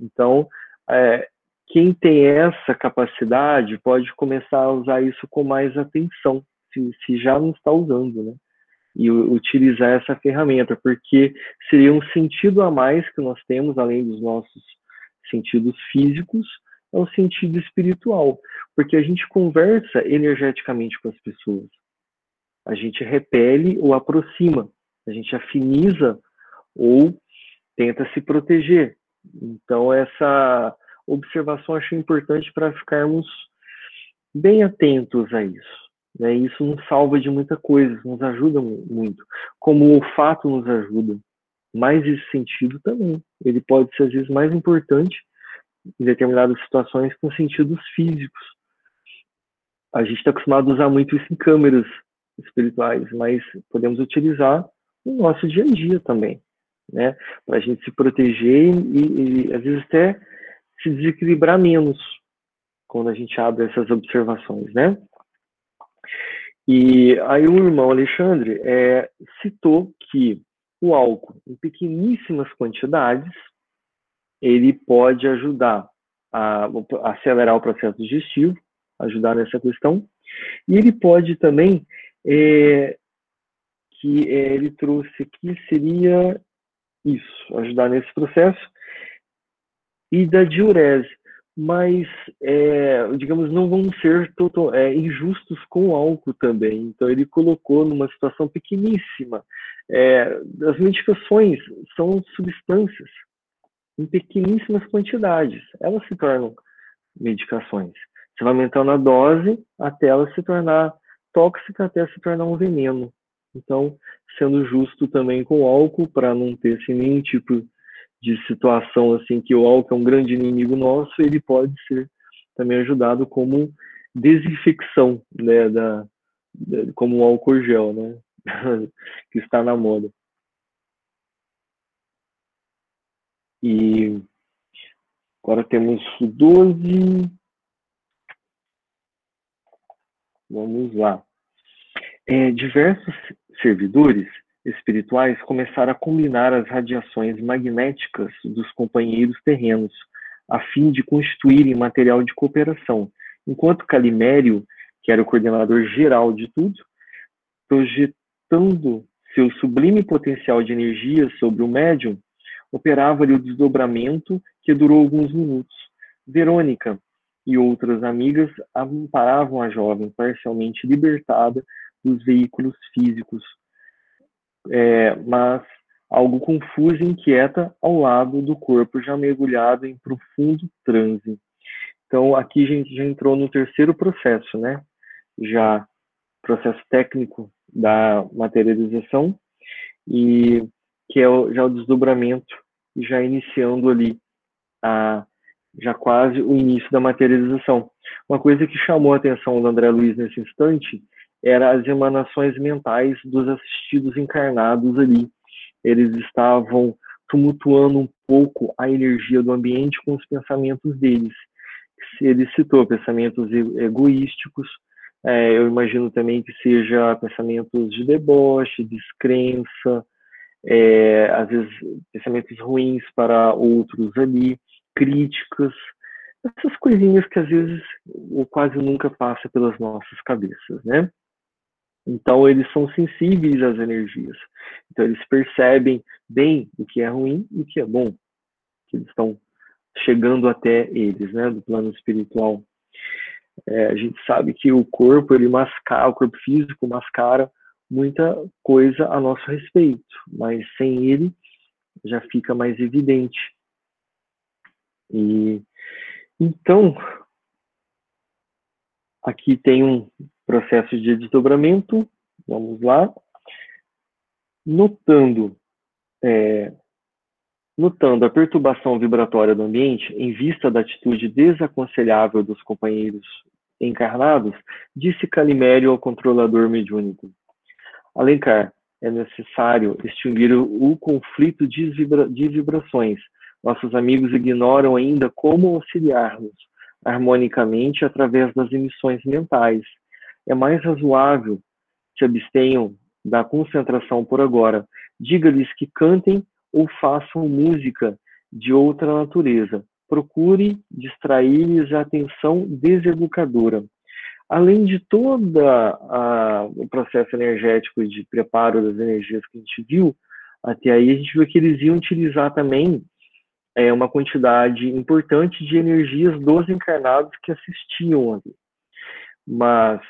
Então, é, quem tem essa capacidade pode começar a usar isso com mais atenção, se, se já não está usando, né? E utilizar essa ferramenta, porque seria um sentido a mais que nós temos, além dos nossos sentidos físicos, é o sentido espiritual, porque a gente conversa energeticamente com as pessoas a gente repele ou aproxima, a gente afiniza ou tenta se proteger. Então, essa observação acho importante para ficarmos bem atentos a isso. Né? Isso nos salva de muita coisa, nos ajuda muito. Como o olfato nos ajuda, mais esse sentido também. Ele pode ser, às vezes, mais importante em determinadas situações com sentidos físicos. A gente está acostumado a usar muito isso em câmeras espirituais, mas podemos utilizar no nosso dia a dia também, né? Para a gente se proteger e, e, às vezes até se desequilibrar menos quando a gente abre essas observações, né? E aí o irmão Alexandre é, citou que o álcool em pequeníssimas quantidades ele pode ajudar a, a acelerar o processo digestivo, ajudar nessa questão, e ele pode também é, que é, ele trouxe aqui seria isso, ajudar nesse processo, e da diurese. Mas, é, digamos, não vamos ser total, é, injustos com o álcool também. Então, ele colocou numa situação pequeníssima. É, as medicações são substâncias em pequeníssimas quantidades. Elas se tornam medicações. Você vai aumentando a dose até ela se tornar tóxica até se tornar um veneno. Então, sendo justo também com o álcool, para não ter assim, nenhum tipo de situação assim que o álcool é um grande inimigo nosso, ele pode ser também ajudado como desinfecção, né, da, da como álcool gel, né, que está na moda. E agora temos 12. Vamos lá é, diversos servidores espirituais começaram a combinar as radiações magnéticas dos companheiros terrenos, a fim de constituírem material de cooperação, enquanto Calimério, que era o coordenador geral de tudo, projetando seu sublime potencial de energia sobre o médium, operava-lhe o desdobramento que durou alguns minutos. Verônica e outras amigas amparavam a jovem, parcialmente libertada dos veículos físicos, é, mas algo confuso e inquieta ao lado do corpo já mergulhado em profundo transe. Então, aqui a gente já entrou no terceiro processo, né? Já processo técnico da materialização e que é o, já o desdobramento, já iniciando ali a já quase o início da materialização. Uma coisa que chamou a atenção do André Luiz nesse instante era as emanações mentais dos assistidos encarnados ali. Eles estavam tumultuando um pouco a energia do ambiente com os pensamentos deles. Ele citou pensamentos egoísticos, é, eu imagino também que seja pensamentos de deboche, descrença, é, às vezes pensamentos ruins para outros ali, críticas, essas coisinhas que às vezes ou quase nunca passa pelas nossas cabeças, né? Então eles são sensíveis às energias. Então eles percebem bem o que é ruim e o que é bom, que eles estão chegando até eles, né, do plano espiritual. É, a gente sabe que o corpo ele mascara, o corpo físico mascara muita coisa a nosso respeito, mas sem ele já fica mais evidente. E então aqui tem um processo de desdobramento. Vamos lá. Notando é, notando a perturbação vibratória do ambiente em vista da atitude desaconselhável dos companheiros encarnados, disse Calimério ao controlador mediúnico. Alencar, é necessário extinguir o conflito de, vibra de vibrações. Nossos amigos ignoram ainda como auxiliar-nos harmonicamente através das emissões mentais. É mais razoável que abstenham da concentração por agora. Diga-lhes que cantem ou façam música de outra natureza. Procure distrair-lhes a atenção deseducadora além de todo o processo energético de preparo das energias que a gente viu, até aí a gente viu que eles iam utilizar também é, uma quantidade importante de energias dos encarnados que assistiam ali. Mas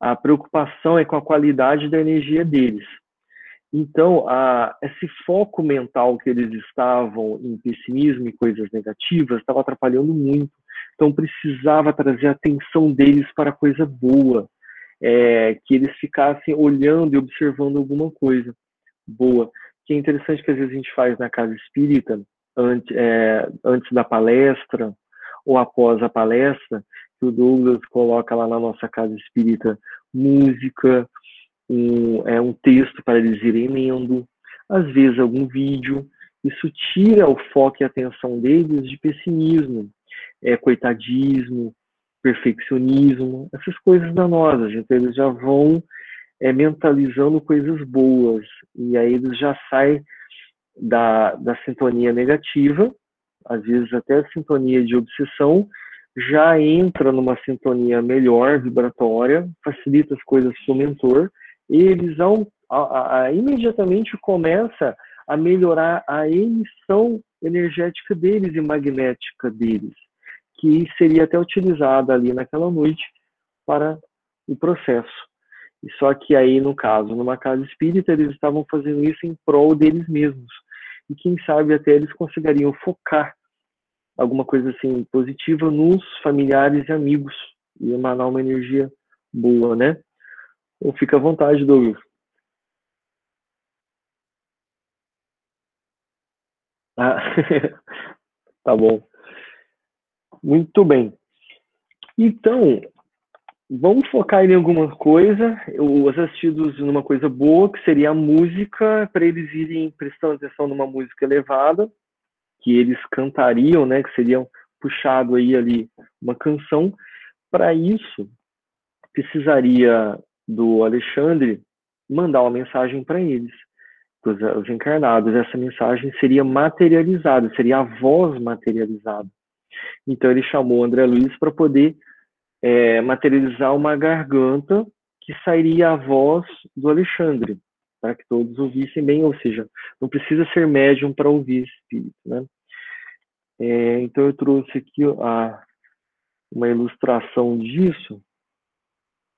a preocupação é com a qualidade da energia deles. Então, a, esse foco mental que eles estavam em pessimismo e coisas negativas estava atrapalhando muito então precisava trazer a atenção deles para coisa boa, é, que eles ficassem olhando e observando alguma coisa boa. Que é interessante que às vezes a gente faz na casa espírita, antes, é, antes da palestra ou após a palestra, que o Douglas coloca lá na nossa casa espírita música, um, é, um texto para eles irem lendo, às vezes algum vídeo. Isso tira o foco e a atenção deles de pessimismo, é, coitadismo, perfeccionismo, essas coisas danosas. Então, eles já vão é, mentalizando coisas boas, e aí eles já saem da, da sintonia negativa, às vezes até a sintonia de obsessão, já entra numa sintonia melhor, vibratória, facilita as coisas para o mentor, e eles ao, a, a, imediatamente começa a melhorar a emissão energética deles e magnética deles que seria até utilizada ali naquela noite para o processo. E só que aí, no caso, numa casa espírita, eles estavam fazendo isso em prol deles mesmos. E quem sabe até eles conseguiriam focar alguma coisa assim positiva nos familiares e amigos e emanar uma energia boa, né? Então fica à vontade, Douglas. Ah, tá bom. Muito bem. Então, vamos focar em alguma coisa, os assistidos numa coisa boa, que seria a música, para eles irem prestando atenção numa música elevada, que eles cantariam, né, que seriam puxado aí ali uma canção. Para isso, precisaria do Alexandre mandar uma mensagem para eles, os encarnados. Essa mensagem seria materializada, seria a voz materializada. Então ele chamou o André Luiz para poder é, materializar uma garganta que sairia a voz do Alexandre, para que todos ouvissem bem, ou seja, não precisa ser médium para ouvir espírito, né? É, então eu trouxe aqui a, uma ilustração disso,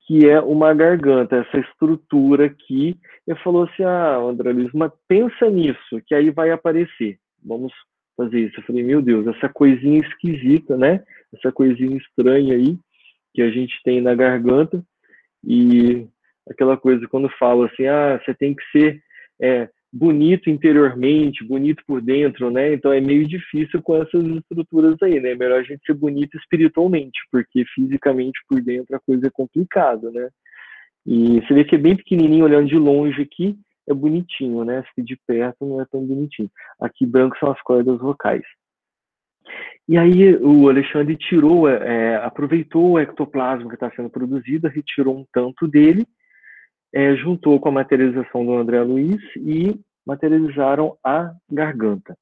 que é uma garganta, essa estrutura aqui. Ele falou assim, ah, André Luiz, mas pensa nisso, que aí vai aparecer. Vamos fazer isso. Eu falei, meu Deus, essa coisinha esquisita, né? Essa coisinha estranha aí que a gente tem na garganta e aquela coisa quando fala assim, ah, você tem que ser é, bonito interiormente, bonito por dentro, né? Então é meio difícil com essas estruturas aí, né? É melhor a gente ser bonito espiritualmente, porque fisicamente por dentro a coisa é complicada, né? E você vê que é bem pequenininho olhando de longe aqui, é bonitinho, né? Se de perto não é tão bonitinho. Aqui branco são as cordas vocais. E aí o Alexandre tirou, é, aproveitou o ectoplasma que está sendo produzido, retirou um tanto dele, é, juntou com a materialização do André Luiz e materializaram a garganta.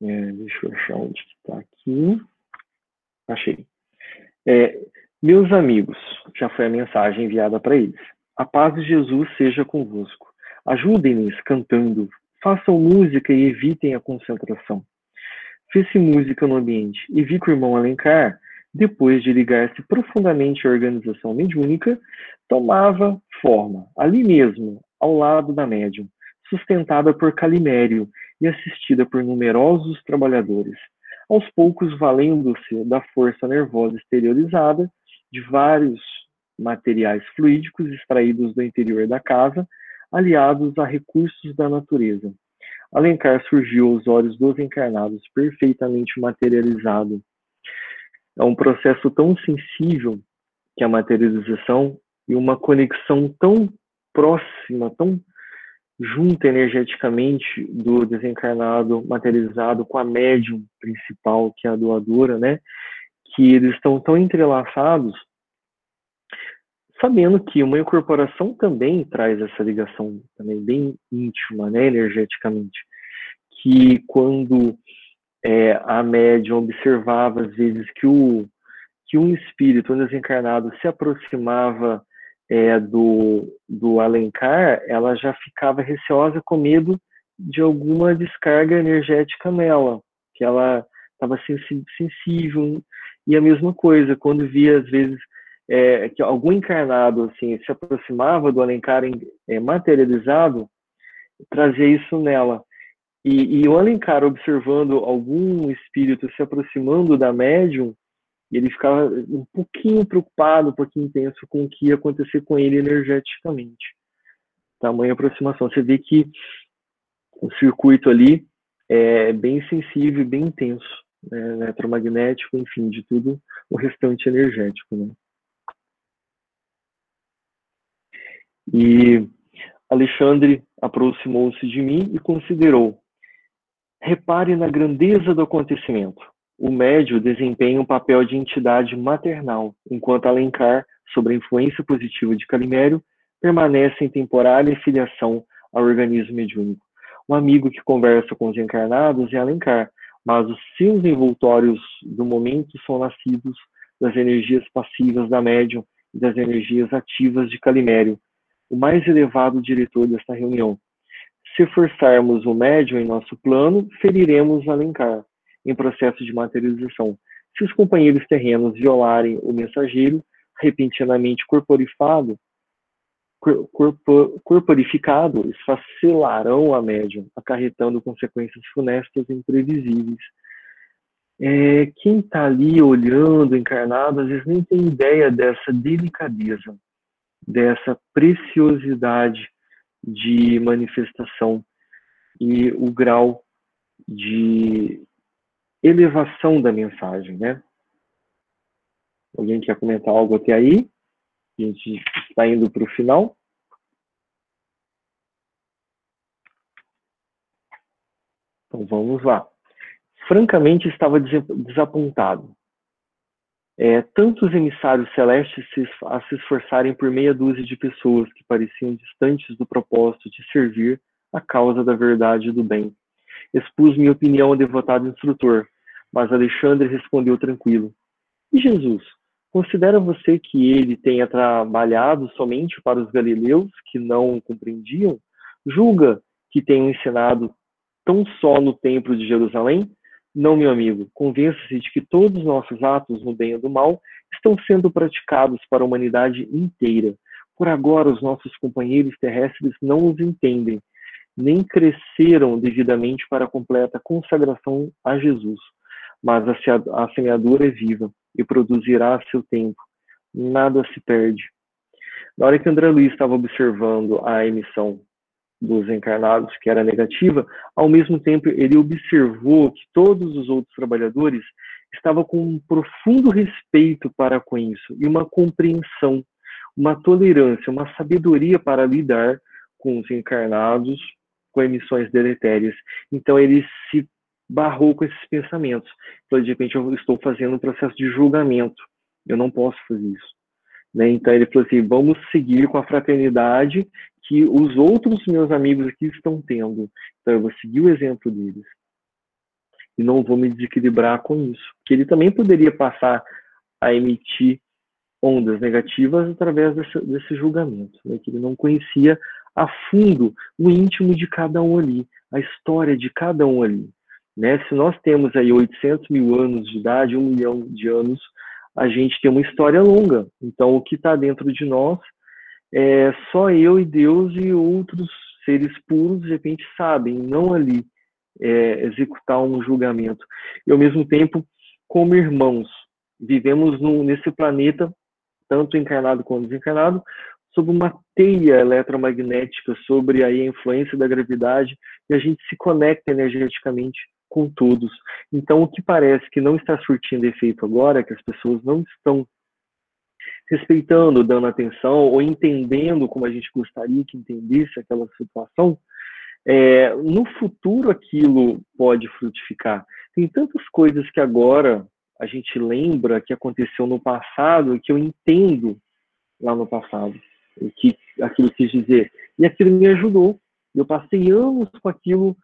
É, deixa eu achar onde está aqui. Achei. É, meus amigos, já foi a mensagem enviada para eles. A paz de Jesus seja convosco. Ajudem-nos cantando, façam música e evitem a concentração. Fez-se música no ambiente e vi que o irmão Alencar, depois de ligar-se profundamente à organização mediúnica, tomava forma, ali mesmo, ao lado da médium, sustentada por Calimério e assistida por numerosos trabalhadores, aos poucos valendo-se da força nervosa exteriorizada de vários materiais fluídicos extraídos do interior da casa, aliados a recursos da natureza. Alencar surgiu aos olhos dos encarnados perfeitamente materializado. É um processo tão sensível que a materialização e uma conexão tão próxima, tão junta energeticamente do desencarnado materializado com a médium principal, que é a doadora, né? Que eles estão tão entrelaçados, sabendo que uma incorporação também traz essa ligação também bem íntima, né, energeticamente, que quando é, a médium observava às vezes que o que um espírito um desencarnado se aproximava é, do, do Alencar, ela já ficava receosa com medo de alguma descarga energética nela, que ela estava sensível e a mesma coisa, quando via, às vezes, é, que algum encarnado assim, se aproximava do Alencar é, materializado, trazia isso nela. E, e o Alencar, observando algum espírito se aproximando da médium, ele ficava um pouquinho preocupado, um pouquinho intenso com o que ia acontecer com ele energeticamente. Tamanha aproximação. Você vê que o circuito ali é bem sensível bem intenso né, eletromagnético, enfim, de tudo o restante energético. Né? E Alexandre aproximou-se de mim e considerou: repare na grandeza do acontecimento. O médio desempenha um papel de entidade maternal, enquanto Alencar, sob a influência positiva de Calimério, permanece em temporária filiação ao organismo mediúnico. Um amigo que conversa com os encarnados é Alencar, mas os seus envoltórios do momento são nascidos das energias passivas da médium e das energias ativas de Calimério, o mais elevado diretor desta reunião. Se forçarmos o médium em nosso plano, feriremos Alencar, em processo de materialização. Se os companheiros terrenos violarem o mensageiro, repentinamente corporifado, corporificado, esfacelarão a médium, acarretando consequências funestas e imprevisíveis. É, quem está ali olhando, encarnado, às vezes nem tem ideia dessa delicadeza, dessa preciosidade de manifestação e o grau de elevação da mensagem, né? Alguém quer comentar algo até aí? A gente está indo para o final. Então vamos lá. Francamente, estava desapontado. É, tantos emissários celestes se, a se esforçarem por meia dúzia de pessoas que pareciam distantes do propósito de servir a causa da verdade e do bem. Expus minha opinião ao devotado instrutor, mas Alexandre respondeu tranquilo. E Jesus? Considera você que ele tenha trabalhado somente para os galileus que não o compreendiam? Julga que tenham ensinado tão só no templo de Jerusalém? Não, meu amigo, convença-se de que todos os nossos atos, no bem ou do mal, estão sendo praticados para a humanidade inteira. Por agora, os nossos companheiros terrestres não os entendem. nem cresceram devidamente para a completa consagração a Jesus. Mas a semeadura é viva e produzirá a seu tempo. Nada se perde. Na hora que André Luiz estava observando a emissão dos encarnados, que era negativa, ao mesmo tempo ele observou que todos os outros trabalhadores estavam com um profundo respeito para com isso e uma compreensão, uma tolerância, uma sabedoria para lidar com os encarnados com emissões deletérias. Então ele se barrou com esses pensamentos. Então, de repente, eu estou fazendo um processo de julgamento. Eu não posso fazer isso. Né? Então ele falou assim: vamos seguir com a fraternidade que os outros meus amigos aqui estão tendo. Então eu vou seguir o exemplo deles. E não vou me desequilibrar com isso. Porque ele também poderia passar a emitir ondas negativas através desse, desse julgamento, né? que ele não conhecia a fundo o íntimo de cada um ali, a história de cada um ali. Né? Se nós temos aí 800 mil anos de idade, um milhão de anos, a gente tem uma história longa. Então, o que está dentro de nós é só eu e Deus e outros seres puros, de repente, sabem, não ali é, executar um julgamento. E, ao mesmo tempo, como irmãos, vivemos no, nesse planeta, tanto encarnado quanto desencarnado, sob uma teia eletromagnética, sobre aí a influência da gravidade, e a gente se conecta energeticamente com todos. Então, o que parece que não está surtindo efeito agora, que as pessoas não estão respeitando, dando atenção ou entendendo como a gente gostaria que entendesse aquela situação, é, no futuro aquilo pode frutificar. Tem tantas coisas que agora a gente lembra que aconteceu no passado que eu entendo lá no passado o que aquilo quis dizer e aquilo me ajudou. Eu passei anos com aquilo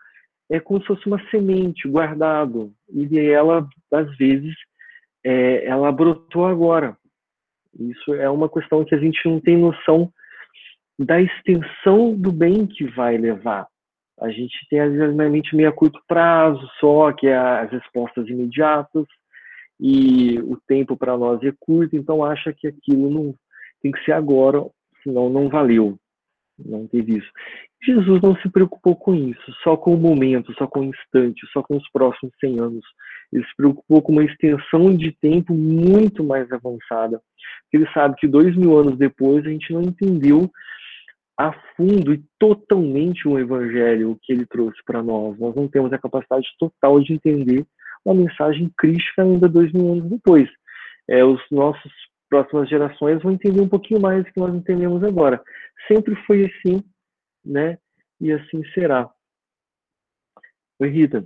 é como se fosse uma semente guardado. E ela às vezes é, ela brotou agora. Isso é uma questão que a gente não tem noção da extensão do bem que vai levar. A gente tem às vezes uma mente meio a curto prazo só que é as respostas imediatas e o tempo para nós é curto então acha que aquilo não tem que ser agora senão não valeu não teve isso. Jesus não se preocupou com isso, só com o momento, só com o instante, só com os próximos 100 anos. Ele se preocupou com uma extensão de tempo muito mais avançada. Ele sabe que dois mil anos depois a gente não entendeu a fundo e totalmente o evangelho que ele trouxe para nós. Nós não temos a capacidade total de entender uma mensagem crítica ainda dois mil anos depois. É, os nossos próximas gerações vão entender um pouquinho mais do que nós entendemos agora. Sempre foi assim, né? E assim será. Oi, Rita.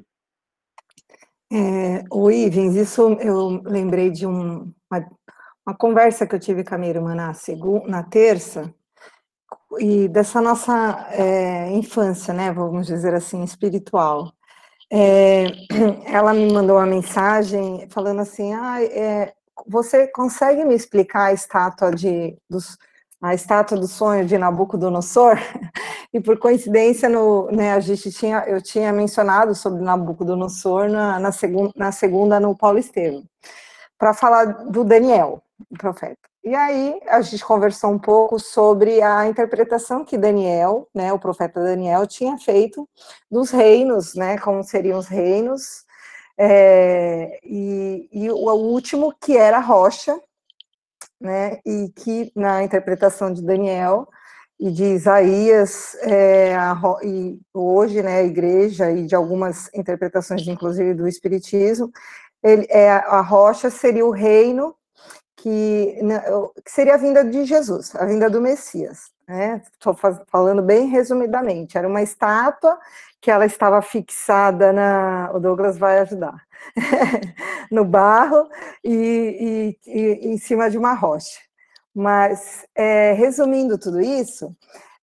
É, o Ivens, isso eu lembrei de um, uma, uma, conversa que eu tive com a minha irmã na, segunda, na terça, e dessa nossa é, infância, né, vamos dizer assim, espiritual. É, ela me mandou uma mensagem falando assim, ah, é, você consegue me explicar a estátua de dos, a estátua do sonho de Nabucodonosor? e por coincidência no, né, a gente tinha eu tinha mencionado sobre Nabucodonosor na, na, segun, na segunda no Paulo Estevam para falar do Daniel, o profeta. E aí a gente conversou um pouco sobre a interpretação que Daniel, né, o profeta Daniel, tinha feito dos reinos, né, como seriam os reinos é, e, e, o último, que era rocha, né, e que na interpretação de Daniel e de Isaías, é, a, e hoje, né, a igreja e de algumas interpretações, inclusive do Espiritismo, ele, é, a rocha seria o reino que, né, que seria a vinda de Jesus, a vinda do Messias. Estou né? falando bem resumidamente. Era uma estátua que ela estava fixada na. O Douglas vai ajudar. no barro e, e, e, em cima de uma rocha. Mas, é, resumindo tudo isso,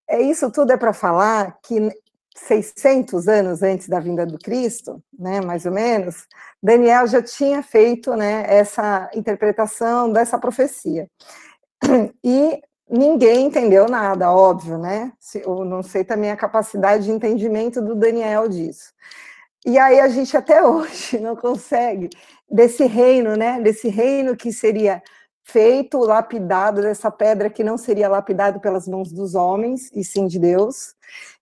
é isso tudo é para falar que 600 anos antes da vinda do Cristo, né, mais ou menos, Daniel já tinha feito né, essa interpretação dessa profecia. E ninguém entendeu nada, óbvio, né? Eu não sei também a capacidade de entendimento do Daniel disso. E aí a gente até hoje não consegue desse reino, né? Desse reino que seria feito, lapidado dessa pedra que não seria lapidado pelas mãos dos homens e sim de Deus.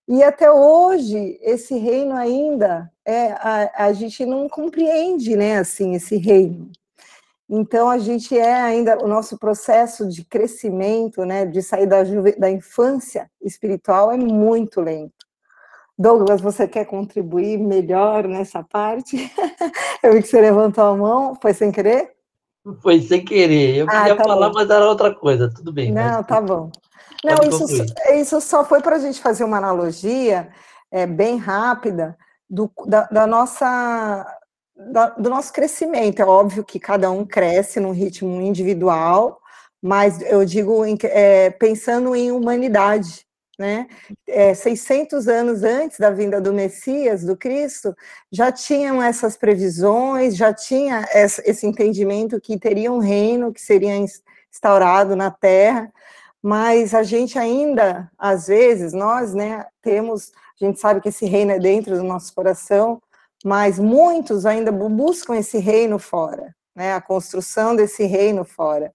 E até hoje, esse reino ainda, é, a, a gente não compreende, né, assim, esse reino. Então, a gente é ainda, o nosso processo de crescimento, né, de sair da, da infância espiritual é muito lento. Douglas, você quer contribuir melhor nessa parte? Eu vi que você levantou a mão, foi sem querer? Foi sem querer. Eu ah, queria tá falar, bom. mas era outra coisa. Tudo bem. Não, mas... tá bom. Não, isso, isso só foi para a gente fazer uma analogia é, bem rápida do, da, da nossa, do nosso crescimento. É óbvio que cada um cresce num ritmo individual, mas eu digo em, é, pensando em humanidade, né? É, 600 anos antes da vinda do Messias, do Cristo, já tinham essas previsões, já tinha esse entendimento que teria um reino que seria instaurado na Terra, mas a gente ainda, às vezes, nós, né, temos, a gente sabe que esse reino é dentro do nosso coração, mas muitos ainda buscam esse reino fora, né, a construção desse reino fora.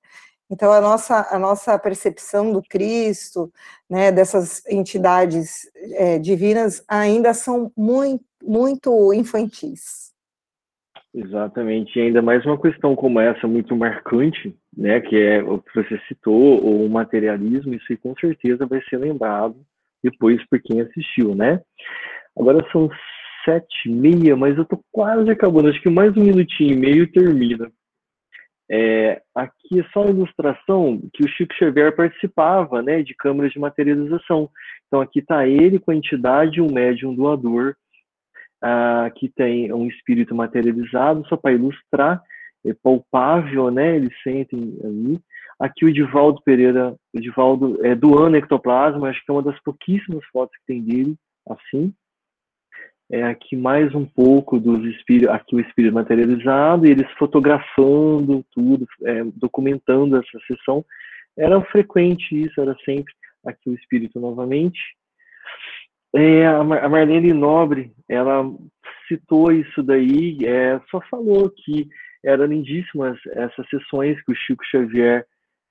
Então, a nossa, a nossa percepção do Cristo, né, dessas entidades é, divinas, ainda são muito, muito infantis. Exatamente, e ainda mais uma questão como essa, muito marcante, né, que é o que você citou, o materialismo, isso com certeza vai ser lembrado depois por quem assistiu, né? Agora são sete e meia, mas eu tô quase acabando, acho que mais um minutinho e meio termina. É, aqui é só uma ilustração que o Chico Xavier participava, né, de câmaras de materialização. Então aqui está ele com a entidade, um médium doador, Aqui tem um espírito materializado, só para ilustrar, é palpável, né? Eles sentem ali. Aqui o Divaldo Pereira, o Divaldo é doando ectoplasma, acho que é uma das pouquíssimas fotos que tem dele, assim. É aqui mais um pouco dos espíritos, aqui o espírito materializado, e eles fotografando tudo, é, documentando essa sessão. Era frequente isso, era sempre aqui o espírito novamente. É, a Marlene Nobre, ela citou isso daí, é, só falou que eram lindíssimas essas sessões que o Chico Xavier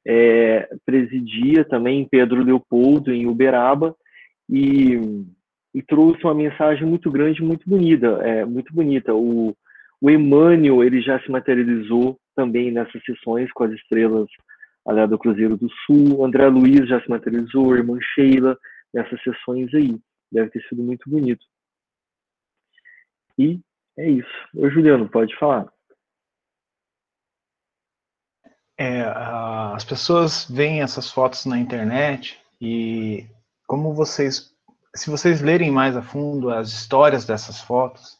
é, presidia também em Pedro Leopoldo, em Uberaba, e, e, trouxe uma mensagem muito grande, muito bonita, é, muito bonita. O, o Emmanuel, ele já se materializou também nessas sessões com as estrelas ali do Cruzeiro do Sul, André Luiz já se materializou, irmã Sheila, nessas sessões aí. Deve ter sido muito bonito. E é isso. Ô, Juliano, pode falar. É, as pessoas veem essas fotos na internet e como vocês, se vocês lerem mais a fundo as histórias dessas fotos,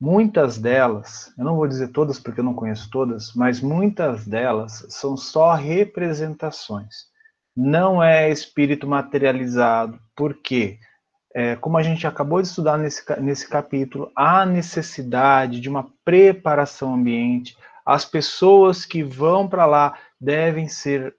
muitas delas, eu não vou dizer todas porque eu não conheço todas, mas muitas delas são só representações. Não é espírito materializado. Por quê? é, como a gente acabou de estudar nesse, nesse capítulo, há necessidade de uma preparação ambiente. As pessoas que vão para lá devem ser,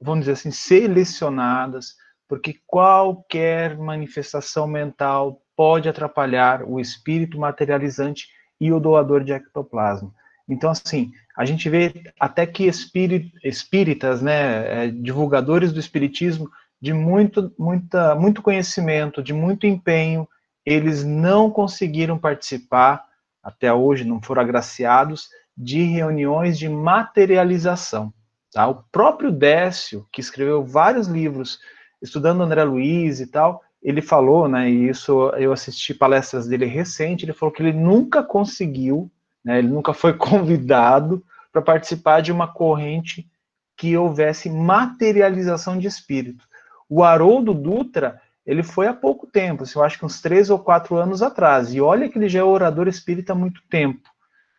vamos dizer assim, selecionadas, porque qualquer manifestação mental pode atrapalhar o espírito materializante e o doador de ectoplasma. Então, assim, a gente vê até que espíritas, né, é, divulgadores do espiritismo, de muito, muita, muito conhecimento, de muito empenho, eles não conseguiram participar, até hoje não foram agraciados, de reuniões de materialização. Tá? O próprio Décio, que escreveu vários livros, estudando André Luiz e tal, ele falou, né, e isso eu assisti palestras dele recente, ele falou que ele nunca conseguiu, né, ele nunca foi convidado para participar de uma corrente que houvesse materialização de espírito. O Haroldo Dutra, ele foi há pouco tempo, assim, eu acho que uns três ou quatro anos atrás, e olha que ele já é orador espírita há muito tempo.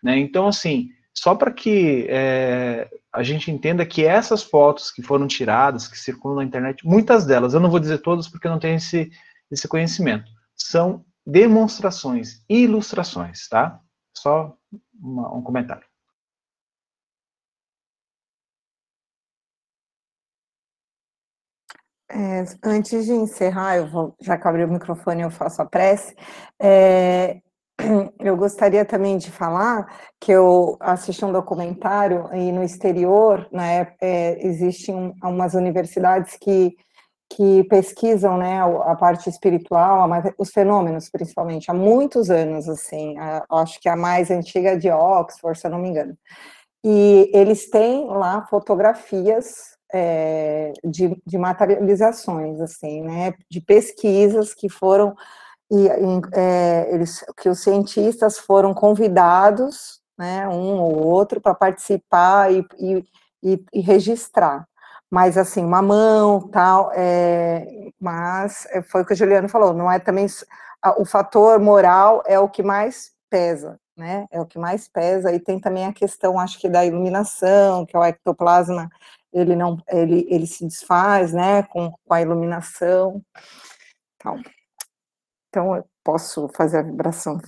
Né? Então, assim, só para que é, a gente entenda que essas fotos que foram tiradas, que circulam na internet, muitas delas, eu não vou dizer todas porque eu não tenho esse, esse conhecimento, são demonstrações, ilustrações, tá? Só uma, um comentário. É, antes de encerrar, eu vou, já que abri o microfone, eu faço a prece. É, eu gostaria também de falar que eu assisti um documentário e no exterior, né, é, existem umas universidades que que pesquisam, né, a parte espiritual, os fenômenos, principalmente, há muitos anos, assim, a, acho que a mais antiga é de Oxford, se eu não me engano. E eles têm lá fotografias é, de, de materializações, assim, né, de pesquisas que foram, e, é, eles, que os cientistas foram convidados, né, um ou outro, para participar e, e, e, registrar mas assim, uma mão, tal, é, mas é, foi o que o Juliano falou, não é também, o fator moral é o que mais pesa, né, é o que mais pesa, e tem também a questão, acho que da iluminação, que é o ectoplasma, ele não, ele, ele se desfaz, né, com, com a iluminação, tal. Então, eu posso fazer a vibração